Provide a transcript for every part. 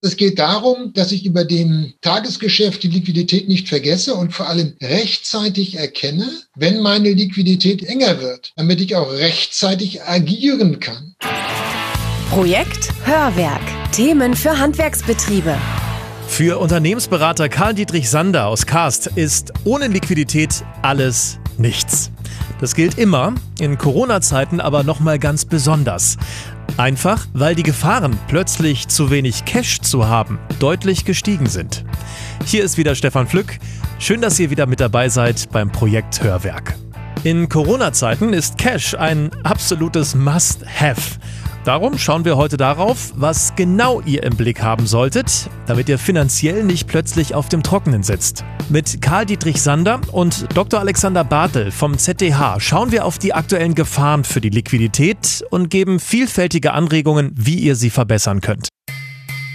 Es geht darum, dass ich über dem Tagesgeschäft die Liquidität nicht vergesse und vor allem rechtzeitig erkenne, wenn meine Liquidität enger wird, damit ich auch rechtzeitig agieren kann. Projekt Hörwerk. Themen für Handwerksbetriebe. Für Unternehmensberater Karl-Dietrich Sander aus Karst ist ohne Liquidität alles nichts. Das gilt immer, in Corona-Zeiten aber nochmal ganz besonders. Einfach, weil die Gefahren, plötzlich zu wenig Cash zu haben, deutlich gestiegen sind. Hier ist wieder Stefan Flück. Schön, dass ihr wieder mit dabei seid beim Projekt Hörwerk. In Corona-Zeiten ist Cash ein absolutes Must-Have. Darum schauen wir heute darauf, was genau ihr im Blick haben solltet, damit ihr finanziell nicht plötzlich auf dem Trockenen sitzt. Mit Karl Dietrich Sander und Dr. Alexander Bartel vom ZDH schauen wir auf die aktuellen Gefahren für die Liquidität und geben vielfältige Anregungen, wie ihr sie verbessern könnt.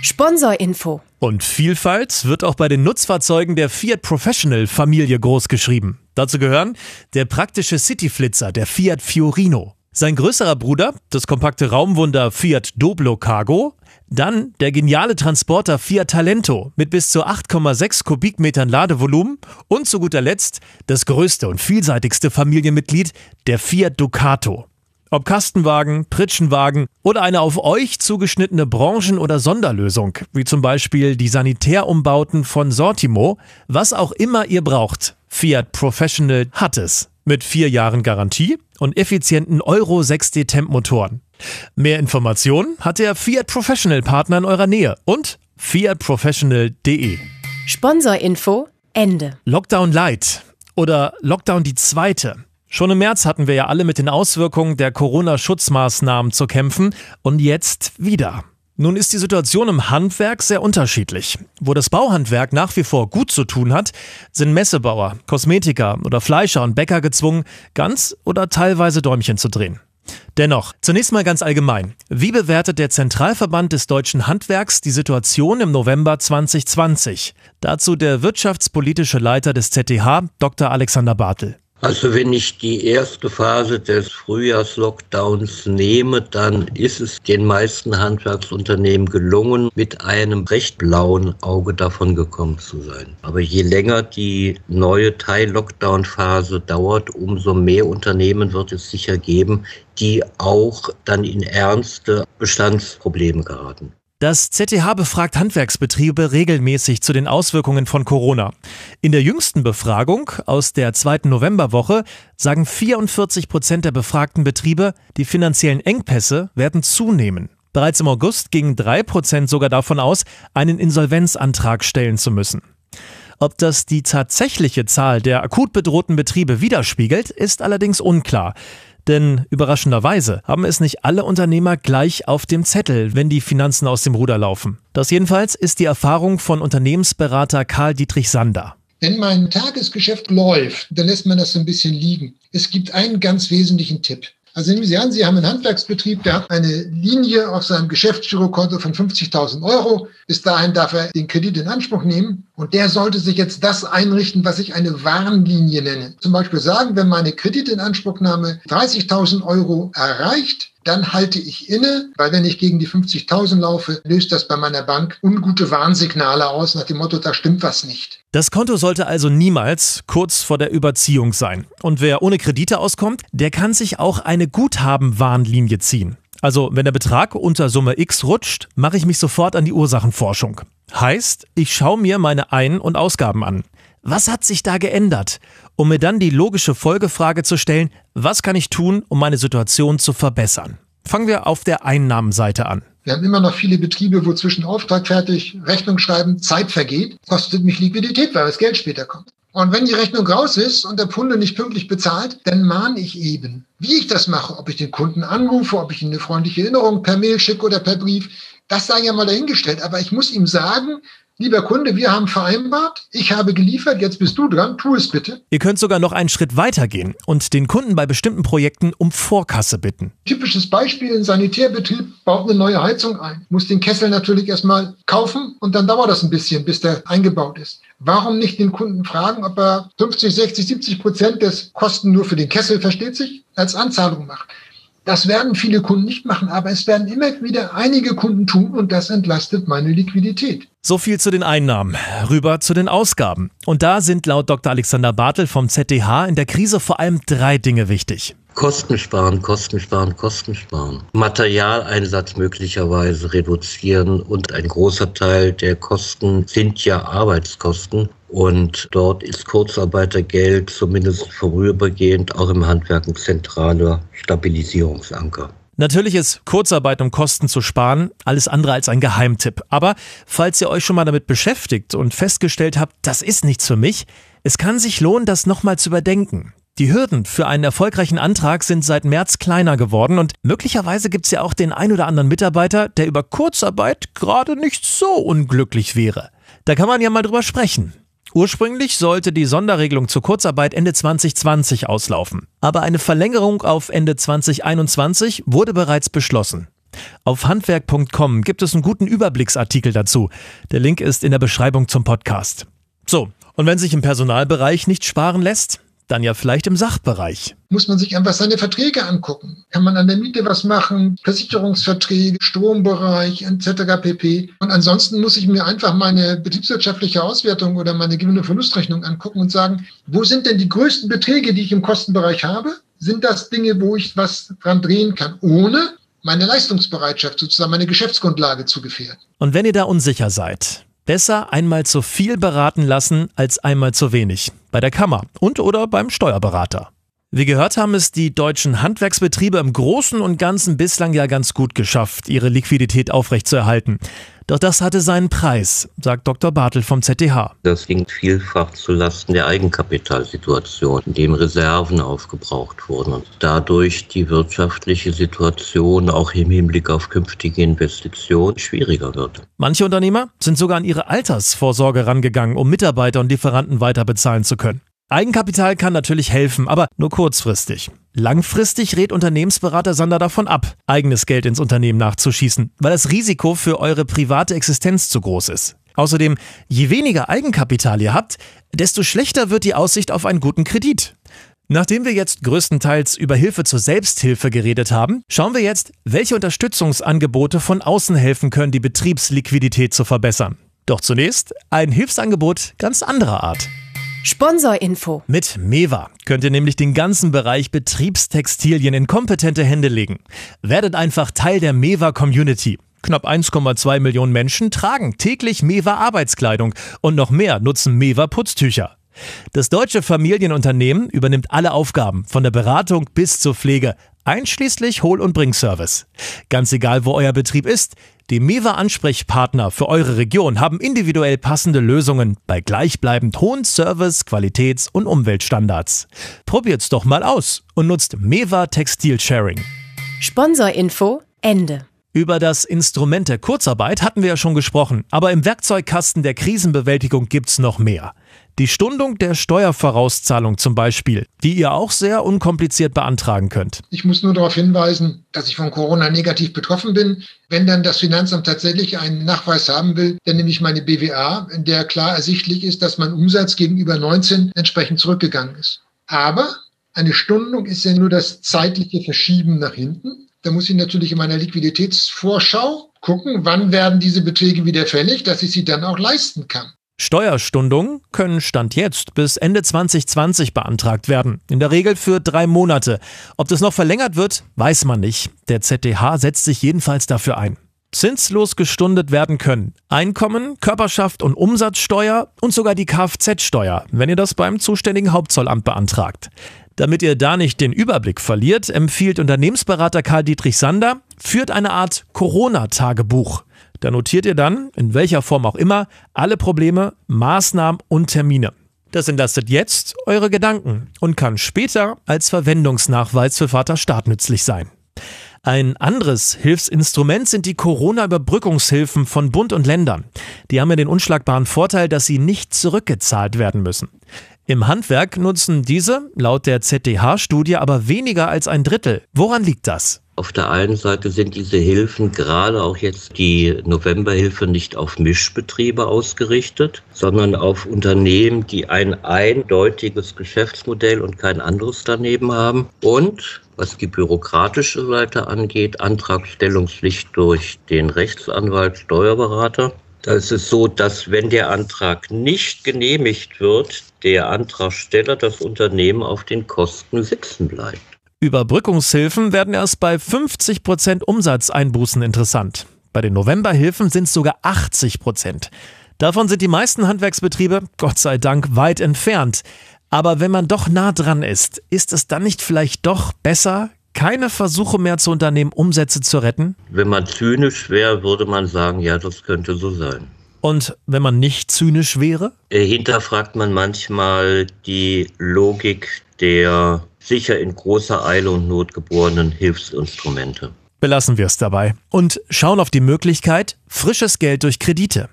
Sponsorinfo. Und Vielfalt wird auch bei den Nutzfahrzeugen der Fiat Professional Familie großgeschrieben. Dazu gehören der praktische Cityflitzer, der Fiat Fiorino. Sein größerer Bruder, das kompakte Raumwunder Fiat Doblo Cargo, dann der geniale Transporter Fiat Talento mit bis zu 8,6 Kubikmetern Ladevolumen und zu guter Letzt das größte und vielseitigste Familienmitglied, der Fiat Ducato. Ob Kastenwagen, Pritschenwagen oder eine auf euch zugeschnittene Branchen- oder Sonderlösung, wie zum Beispiel die Sanitärumbauten von Sortimo, was auch immer ihr braucht, Fiat Professional hat es. Mit vier Jahren Garantie und effizienten Euro 6D Temp-Motoren. Mehr Informationen hat der Fiat Professional Partner in eurer Nähe und fiatprofessional.de. Sponsorinfo Ende. Lockdown Light oder Lockdown die zweite. Schon im März hatten wir ja alle mit den Auswirkungen der Corona-Schutzmaßnahmen zu kämpfen und jetzt wieder. Nun ist die Situation im Handwerk sehr unterschiedlich. Wo das Bauhandwerk nach wie vor gut zu tun hat, sind Messebauer, Kosmetiker oder Fleischer und Bäcker gezwungen, ganz oder teilweise Däumchen zu drehen. Dennoch, zunächst mal ganz allgemein. Wie bewertet der Zentralverband des deutschen Handwerks die Situation im November 2020? Dazu der wirtschaftspolitische Leiter des ZDH, Dr. Alexander Bartel. Also wenn ich die erste Phase des Frühjahrslockdowns nehme, dann ist es den meisten Handwerksunternehmen gelungen, mit einem recht blauen Auge davon gekommen zu sein. Aber je länger die neue Teil-Lockdown-Phase dauert, umso mehr Unternehmen wird es sicher geben, die auch dann in ernste Bestandsprobleme geraten. Das ZTH befragt Handwerksbetriebe regelmäßig zu den Auswirkungen von Corona. In der jüngsten Befragung aus der zweiten Novemberwoche sagen 44 Prozent der befragten Betriebe, die finanziellen Engpässe werden zunehmen. Bereits im August gingen drei Prozent sogar davon aus, einen Insolvenzantrag stellen zu müssen. Ob das die tatsächliche Zahl der akut bedrohten Betriebe widerspiegelt, ist allerdings unklar. Denn überraschenderweise haben es nicht alle Unternehmer gleich auf dem Zettel, wenn die Finanzen aus dem Ruder laufen. Das jedenfalls ist die Erfahrung von Unternehmensberater Karl Dietrich Sander. Wenn mein Tagesgeschäft läuft, dann lässt man das so ein bisschen liegen. Es gibt einen ganz wesentlichen Tipp. Also nehmen Sie an, Sie haben einen Handwerksbetrieb, der hat eine Linie auf seinem Geschäftsgirokonto von 50.000 Euro. Bis dahin darf er den Kredit in Anspruch nehmen. Und der sollte sich jetzt das einrichten, was ich eine Warnlinie nenne. Zum Beispiel sagen, wenn meine Kreditinanspruchnahme 30.000 Euro erreicht, dann halte ich inne, weil wenn ich gegen die 50.000 laufe, löst das bei meiner Bank ungute Warnsignale aus nach dem Motto, da stimmt was nicht. Das Konto sollte also niemals kurz vor der Überziehung sein. Und wer ohne Kredite auskommt, der kann sich auch eine Guthaben-Warnlinie ziehen. Also, wenn der Betrag unter Summe X rutscht, mache ich mich sofort an die Ursachenforschung. Heißt, ich schaue mir meine Ein- und Ausgaben an. Was hat sich da geändert? Um mir dann die logische Folgefrage zu stellen, was kann ich tun, um meine Situation zu verbessern? Fangen wir auf der Einnahmenseite an. Wir haben immer noch viele Betriebe, wo zwischen Auftrag fertig, Rechnung schreiben, Zeit vergeht, kostet mich Liquidität, weil das Geld später kommt. Und wenn die Rechnung raus ist und der Kunde nicht pünktlich bezahlt, dann mahne ich eben. Wie ich das mache, ob ich den Kunden anrufe, ob ich ihm eine freundliche Erinnerung per Mail schicke oder per Brief, das sei ja mal dahingestellt. Aber ich muss ihm sagen, Lieber Kunde, wir haben vereinbart, ich habe geliefert, jetzt bist du dran, tu es bitte. Ihr könnt sogar noch einen Schritt weiter gehen und den Kunden bei bestimmten Projekten um Vorkasse bitten. Typisches Beispiel, ein Sanitärbetrieb baut eine neue Heizung ein, muss den Kessel natürlich erstmal kaufen und dann dauert das ein bisschen, bis der eingebaut ist. Warum nicht den Kunden fragen, ob er 50, 60, 70 Prozent des Kosten nur für den Kessel, versteht sich, als Anzahlung macht? Das werden viele Kunden nicht machen, aber es werden immer wieder einige Kunden tun und das entlastet meine Liquidität. So viel zu den Einnahmen. Rüber zu den Ausgaben. Und da sind laut Dr. Alexander Bartel vom ZDH in der Krise vor allem drei Dinge wichtig. Kosten sparen, Kosten sparen, Kosten sparen. Materialeinsatz möglicherweise reduzieren und ein großer Teil der Kosten sind ja Arbeitskosten. Und dort ist Kurzarbeitergeld zumindest vorübergehend auch im Handwerk ein zentraler Stabilisierungsanker. Natürlich ist Kurzarbeit, um Kosten zu sparen, alles andere als ein Geheimtipp. Aber falls ihr euch schon mal damit beschäftigt und festgestellt habt, das ist nichts für mich, es kann sich lohnen, das nochmal zu überdenken. Die Hürden für einen erfolgreichen Antrag sind seit März kleiner geworden und möglicherweise gibt es ja auch den ein oder anderen Mitarbeiter, der über Kurzarbeit gerade nicht so unglücklich wäre. Da kann man ja mal drüber sprechen. Ursprünglich sollte die Sonderregelung zur Kurzarbeit Ende 2020 auslaufen. Aber eine Verlängerung auf Ende 2021 wurde bereits beschlossen. Auf handwerk.com gibt es einen guten Überblicksartikel dazu. Der Link ist in der Beschreibung zum Podcast. So, und wenn sich im Personalbereich nicht sparen lässt, dann ja vielleicht im Sachbereich. Muss man sich einfach seine Verträge angucken. Kann man an der Miete was machen? Versicherungsverträge, Strombereich etc. pp. Und ansonsten muss ich mir einfach meine betriebswirtschaftliche Auswertung oder meine Gewinn- und Verlustrechnung angucken und sagen, wo sind denn die größten Beträge, die ich im Kostenbereich habe? Sind das Dinge, wo ich was dran drehen kann, ohne meine Leistungsbereitschaft, sozusagen meine Geschäftsgrundlage zu gefährden? Und wenn ihr da unsicher seid, Besser einmal zu viel beraten lassen als einmal zu wenig. Bei der Kammer und oder beim Steuerberater. Wie gehört haben es die deutschen Handwerksbetriebe im Großen und Ganzen bislang ja ganz gut geschafft, ihre Liquidität aufrechtzuerhalten. Doch das hatte seinen Preis, sagt Dr. Bartel vom ZDH. Das ging vielfach zulasten der Eigenkapitalsituation, in dem Reserven aufgebraucht wurden und dadurch die wirtschaftliche Situation auch im Hinblick auf künftige Investitionen schwieriger wird. Manche Unternehmer sind sogar an ihre Altersvorsorge rangegangen, um Mitarbeiter und Lieferanten weiter bezahlen zu können. Eigenkapital kann natürlich helfen, aber nur kurzfristig. Langfristig rät Unternehmensberater Sander davon ab, eigenes Geld ins Unternehmen nachzuschießen, weil das Risiko für eure private Existenz zu groß ist. Außerdem, je weniger Eigenkapital ihr habt, desto schlechter wird die Aussicht auf einen guten Kredit. Nachdem wir jetzt größtenteils über Hilfe zur Selbsthilfe geredet haben, schauen wir jetzt, welche Unterstützungsangebote von außen helfen können, die Betriebsliquidität zu verbessern. Doch zunächst ein Hilfsangebot ganz anderer Art. Sponsorinfo. Mit Mewa könnt ihr nämlich den ganzen Bereich Betriebstextilien in kompetente Hände legen. Werdet einfach Teil der Mewa Community. Knapp 1,2 Millionen Menschen tragen täglich Mewa Arbeitskleidung und noch mehr nutzen Mewa Putztücher. Das deutsche Familienunternehmen übernimmt alle Aufgaben, von der Beratung bis zur Pflege, einschließlich Hol- und Bringservice. Ganz egal, wo euer Betrieb ist, die Mewa-Ansprechpartner für eure Region haben individuell passende Lösungen bei gleichbleibend hohen Service-, Qualitäts- und Umweltstandards. Probiert's doch mal aus und nutzt Mewa Textil Sharing. Sponsorinfo Ende. Über das Instrument der Kurzarbeit hatten wir ja schon gesprochen, aber im Werkzeugkasten der Krisenbewältigung gibt's noch mehr. Die Stundung der Steuervorauszahlung zum Beispiel, die ihr auch sehr unkompliziert beantragen könnt. Ich muss nur darauf hinweisen, dass ich von Corona negativ betroffen bin. Wenn dann das Finanzamt tatsächlich einen Nachweis haben will, dann nehme ich meine BWA, in der klar ersichtlich ist, dass mein Umsatz gegenüber 19 entsprechend zurückgegangen ist. Aber eine Stundung ist ja nur das zeitliche Verschieben nach hinten. Da muss ich natürlich in meiner Liquiditätsvorschau gucken, wann werden diese Beträge wieder fällig, dass ich sie dann auch leisten kann. Steuerstundungen können Stand jetzt bis Ende 2020 beantragt werden. In der Regel für drei Monate. Ob das noch verlängert wird, weiß man nicht. Der ZDH setzt sich jedenfalls dafür ein. Zinslos gestundet werden können Einkommen, Körperschaft und Umsatzsteuer und sogar die Kfz-Steuer, wenn ihr das beim zuständigen Hauptzollamt beantragt. Damit ihr da nicht den Überblick verliert, empfiehlt Unternehmensberater Karl Dietrich Sander, führt eine Art Corona-Tagebuch. Da notiert ihr dann, in welcher Form auch immer, alle Probleme, Maßnahmen und Termine. Das entlastet jetzt eure Gedanken und kann später als Verwendungsnachweis für Vater Staat nützlich sein. Ein anderes Hilfsinstrument sind die Corona-Überbrückungshilfen von Bund und Ländern. Die haben ja den unschlagbaren Vorteil, dass sie nicht zurückgezahlt werden müssen. Im Handwerk nutzen diese laut der ZDH-Studie aber weniger als ein Drittel. Woran liegt das? Auf der einen Seite sind diese Hilfen, gerade auch jetzt die Novemberhilfe, nicht auf Mischbetriebe ausgerichtet, sondern auf Unternehmen, die ein eindeutiges Geschäftsmodell und kein anderes daneben haben. Und was die bürokratische Seite angeht, Antragstellungspflicht durch den Rechtsanwalt, Steuerberater. Da ist es so, dass wenn der Antrag nicht genehmigt wird, der Antragsteller das Unternehmen auf den Kosten sitzen bleibt. Überbrückungshilfen werden erst bei 50 Prozent Umsatzeinbußen interessant. Bei den Novemberhilfen sind es sogar 80 Prozent. Davon sind die meisten Handwerksbetriebe, Gott sei Dank, weit entfernt. Aber wenn man doch nah dran ist, ist es dann nicht vielleicht doch besser, keine Versuche mehr zu unternehmen, Umsätze zu retten? Wenn man zynisch wäre, würde man sagen, ja, das könnte so sein. Und wenn man nicht zynisch wäre? Äh, hinterfragt man manchmal die Logik der sicher in großer Eile und Not geborenen Hilfsinstrumente. Belassen wir es dabei und schauen auf die Möglichkeit frisches Geld durch Kredite.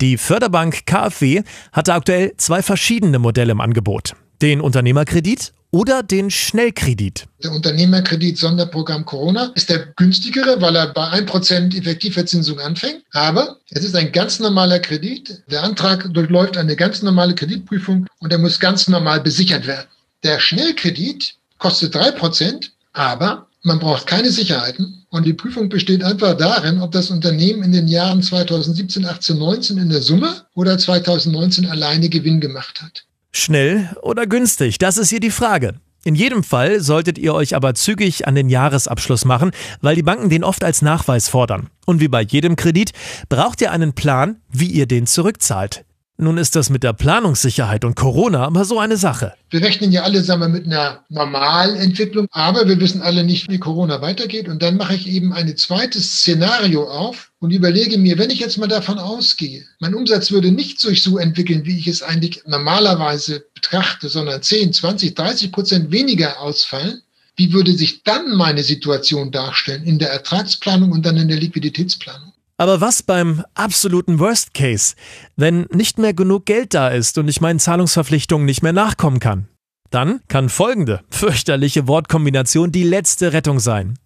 Die Förderbank KfW hatte aktuell zwei verschiedene Modelle im Angebot. Den Unternehmerkredit oder den Schnellkredit. Der Unternehmerkredit Sonderprogramm Corona ist der günstigere, weil er bei 1% Effektivverzinsung anfängt. Aber es ist ein ganz normaler Kredit. Der Antrag durchläuft eine ganz normale Kreditprüfung und er muss ganz normal besichert werden. Der Schnellkredit kostet drei Prozent, aber man braucht keine Sicherheiten und die Prüfung besteht einfach darin, ob das Unternehmen in den Jahren 2017, 18, 19 in der Summe oder 2019 alleine Gewinn gemacht hat. Schnell oder günstig, das ist hier die Frage. In jedem Fall solltet ihr euch aber zügig an den Jahresabschluss machen, weil die Banken den oft als Nachweis fordern. Und wie bei jedem Kredit braucht ihr einen Plan, wie ihr den zurückzahlt. Nun ist das mit der Planungssicherheit und Corona aber so eine Sache. Wir rechnen ja alle sagen wir, mit einer normalen Entwicklung, aber wir wissen alle nicht, wie Corona weitergeht. Und dann mache ich eben ein zweites Szenario auf und überlege mir, wenn ich jetzt mal davon ausgehe, mein Umsatz würde nicht sich so entwickeln, wie ich es eigentlich normalerweise betrachte, sondern 10, 20, 30 Prozent weniger ausfallen, wie würde sich dann meine Situation darstellen in der Ertragsplanung und dann in der Liquiditätsplanung? Aber was beim absoluten Worst Case, wenn nicht mehr genug Geld da ist und ich meinen Zahlungsverpflichtungen nicht mehr nachkommen kann? Dann kann folgende fürchterliche Wortkombination die letzte Rettung sein.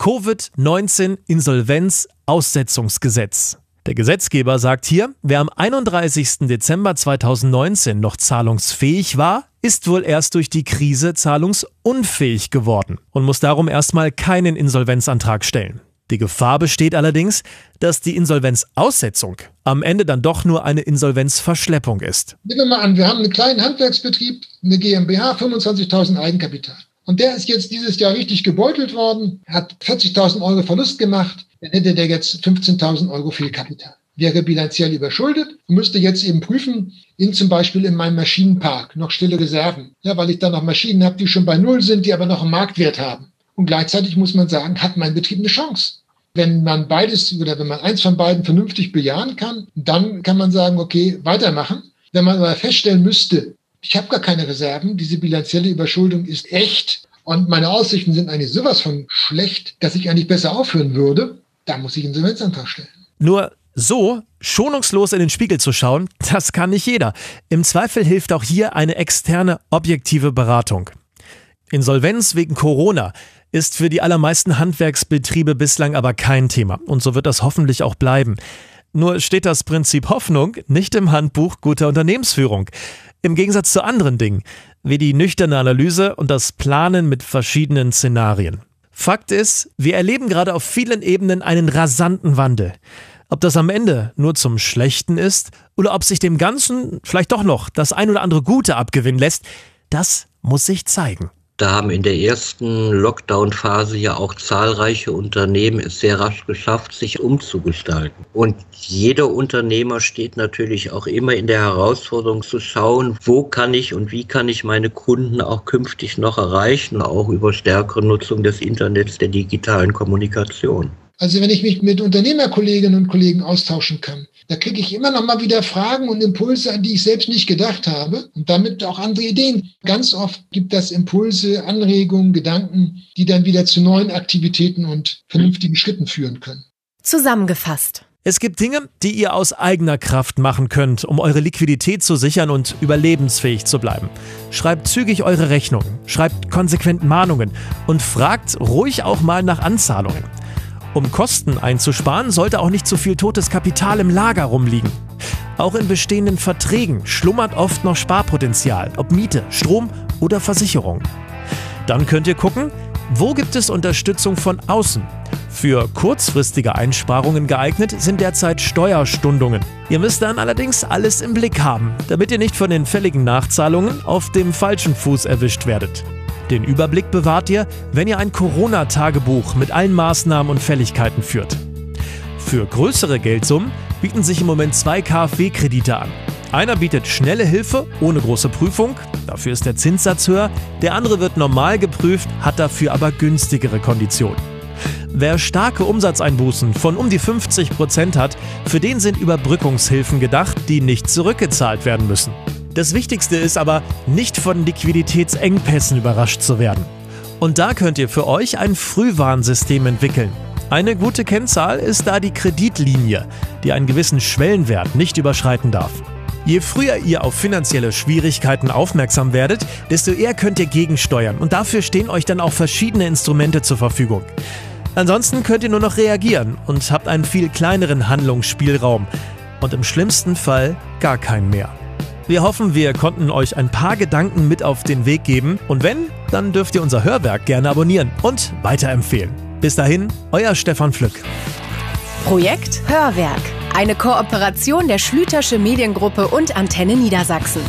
Covid-19 Insolvenz Aussetzungsgesetz. Der Gesetzgeber sagt hier, wer am 31. Dezember 2019 noch zahlungsfähig war, ist wohl erst durch die Krise zahlungsunfähig geworden und muss darum erstmal keinen Insolvenzantrag stellen. Die Gefahr besteht allerdings, dass die Insolvenzaussetzung am Ende dann doch nur eine Insolvenzverschleppung ist. Nehmen wir mal an, wir haben einen kleinen Handwerksbetrieb, eine GmbH, 25.000 Eigenkapital. Und der ist jetzt dieses Jahr richtig gebeutelt worden, hat 40.000 Euro Verlust gemacht, dann hätte der jetzt 15.000 Euro Fehlkapital. Wäre bilanziell überschuldet und müsste jetzt eben prüfen, in zum Beispiel in meinem Maschinenpark noch stille Reserven. Ja, weil ich dann noch Maschinen habe, die schon bei Null sind, die aber noch einen Marktwert haben. Und gleichzeitig muss man sagen, hat mein Betrieb eine Chance. Wenn man beides oder wenn man eins von beiden vernünftig bejahen kann, dann kann man sagen, okay, weitermachen. Wenn man aber feststellen müsste, ich habe gar keine Reserven, diese bilanzielle Überschuldung ist echt und meine Aussichten sind eigentlich sowas von schlecht, dass ich eigentlich besser aufhören würde, da muss ich Insolvenzantrag stellen. Nur so schonungslos in den Spiegel zu schauen, das kann nicht jeder. Im Zweifel hilft auch hier eine externe, objektive Beratung. Insolvenz wegen Corona ist für die allermeisten Handwerksbetriebe bislang aber kein Thema und so wird das hoffentlich auch bleiben. Nur steht das Prinzip Hoffnung nicht im Handbuch guter Unternehmensführung. Im Gegensatz zu anderen Dingen, wie die nüchterne Analyse und das Planen mit verschiedenen Szenarien. Fakt ist, wir erleben gerade auf vielen Ebenen einen rasanten Wandel. Ob das am Ende nur zum Schlechten ist oder ob sich dem Ganzen vielleicht doch noch das ein oder andere Gute abgewinnen lässt, das muss sich zeigen. Da haben in der ersten Lockdown-Phase ja auch zahlreiche Unternehmen es sehr rasch geschafft, sich umzugestalten. Und jeder Unternehmer steht natürlich auch immer in der Herausforderung zu schauen, wo kann ich und wie kann ich meine Kunden auch künftig noch erreichen, auch über stärkere Nutzung des Internets, der digitalen Kommunikation. Also wenn ich mich mit Unternehmerkolleginnen und Kollegen austauschen kann, da kriege ich immer noch mal wieder Fragen und Impulse, an die ich selbst nicht gedacht habe und damit auch andere Ideen. Ganz oft gibt das Impulse, Anregungen, Gedanken, die dann wieder zu neuen Aktivitäten und vernünftigen Schritten führen können. Zusammengefasst. Es gibt Dinge, die ihr aus eigener Kraft machen könnt, um eure Liquidität zu sichern und überlebensfähig zu bleiben. Schreibt zügig eure Rechnungen, schreibt konsequent Mahnungen und fragt ruhig auch mal nach Anzahlungen. Um Kosten einzusparen, sollte auch nicht zu viel totes Kapital im Lager rumliegen. Auch in bestehenden Verträgen schlummert oft noch Sparpotenzial, ob Miete, Strom oder Versicherung. Dann könnt ihr gucken, wo gibt es Unterstützung von außen? Für kurzfristige Einsparungen geeignet sind derzeit Steuerstundungen. Ihr müsst dann allerdings alles im Blick haben, damit ihr nicht von den fälligen Nachzahlungen auf dem falschen Fuß erwischt werdet. Den Überblick bewahrt ihr, wenn ihr ein Corona-Tagebuch mit allen Maßnahmen und Fälligkeiten führt. Für größere Geldsummen bieten sich im Moment zwei KfW-Kredite an. Einer bietet schnelle Hilfe ohne große Prüfung, dafür ist der Zinssatz höher, der andere wird normal geprüft, hat dafür aber günstigere Konditionen. Wer starke Umsatzeinbußen von um die 50 Prozent hat, für den sind Überbrückungshilfen gedacht, die nicht zurückgezahlt werden müssen. Das Wichtigste ist aber, nicht von Liquiditätsengpässen überrascht zu werden. Und da könnt ihr für euch ein Frühwarnsystem entwickeln. Eine gute Kennzahl ist da die Kreditlinie, die einen gewissen Schwellenwert nicht überschreiten darf. Je früher ihr auf finanzielle Schwierigkeiten aufmerksam werdet, desto eher könnt ihr gegensteuern und dafür stehen euch dann auch verschiedene Instrumente zur Verfügung. Ansonsten könnt ihr nur noch reagieren und habt einen viel kleineren Handlungsspielraum und im schlimmsten Fall gar keinen mehr. Wir hoffen, wir konnten euch ein paar Gedanken mit auf den Weg geben und wenn, dann dürft ihr unser Hörwerk gerne abonnieren und weiterempfehlen. Bis dahin, euer Stefan Pflück. Projekt Hörwerk. Eine Kooperation der Schlütersche Mediengruppe und Antenne Niedersachsen.